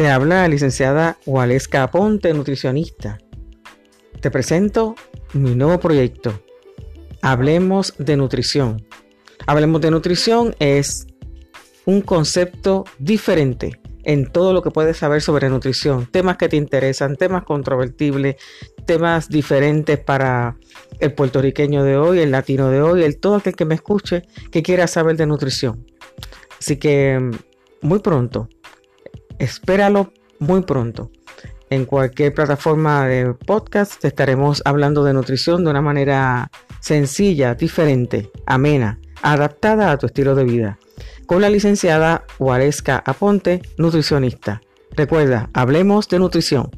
Te habla la licenciada Waleska Aponte, nutricionista. Te presento mi nuevo proyecto. Hablemos de nutrición. Hablemos de nutrición es un concepto diferente en todo lo que puedes saber sobre nutrición. Temas que te interesan, temas controvertibles, temas diferentes para el puertorriqueño de hoy, el latino de hoy, el todo aquel que me escuche que quiera saber de nutrición. Así que muy pronto espéralo muy pronto. En cualquier plataforma de podcast estaremos hablando de nutrición de una manera sencilla, diferente, amena, adaptada a tu estilo de vida. Con la licenciada Waleska Aponte, nutricionista. Recuerda, hablemos de nutrición.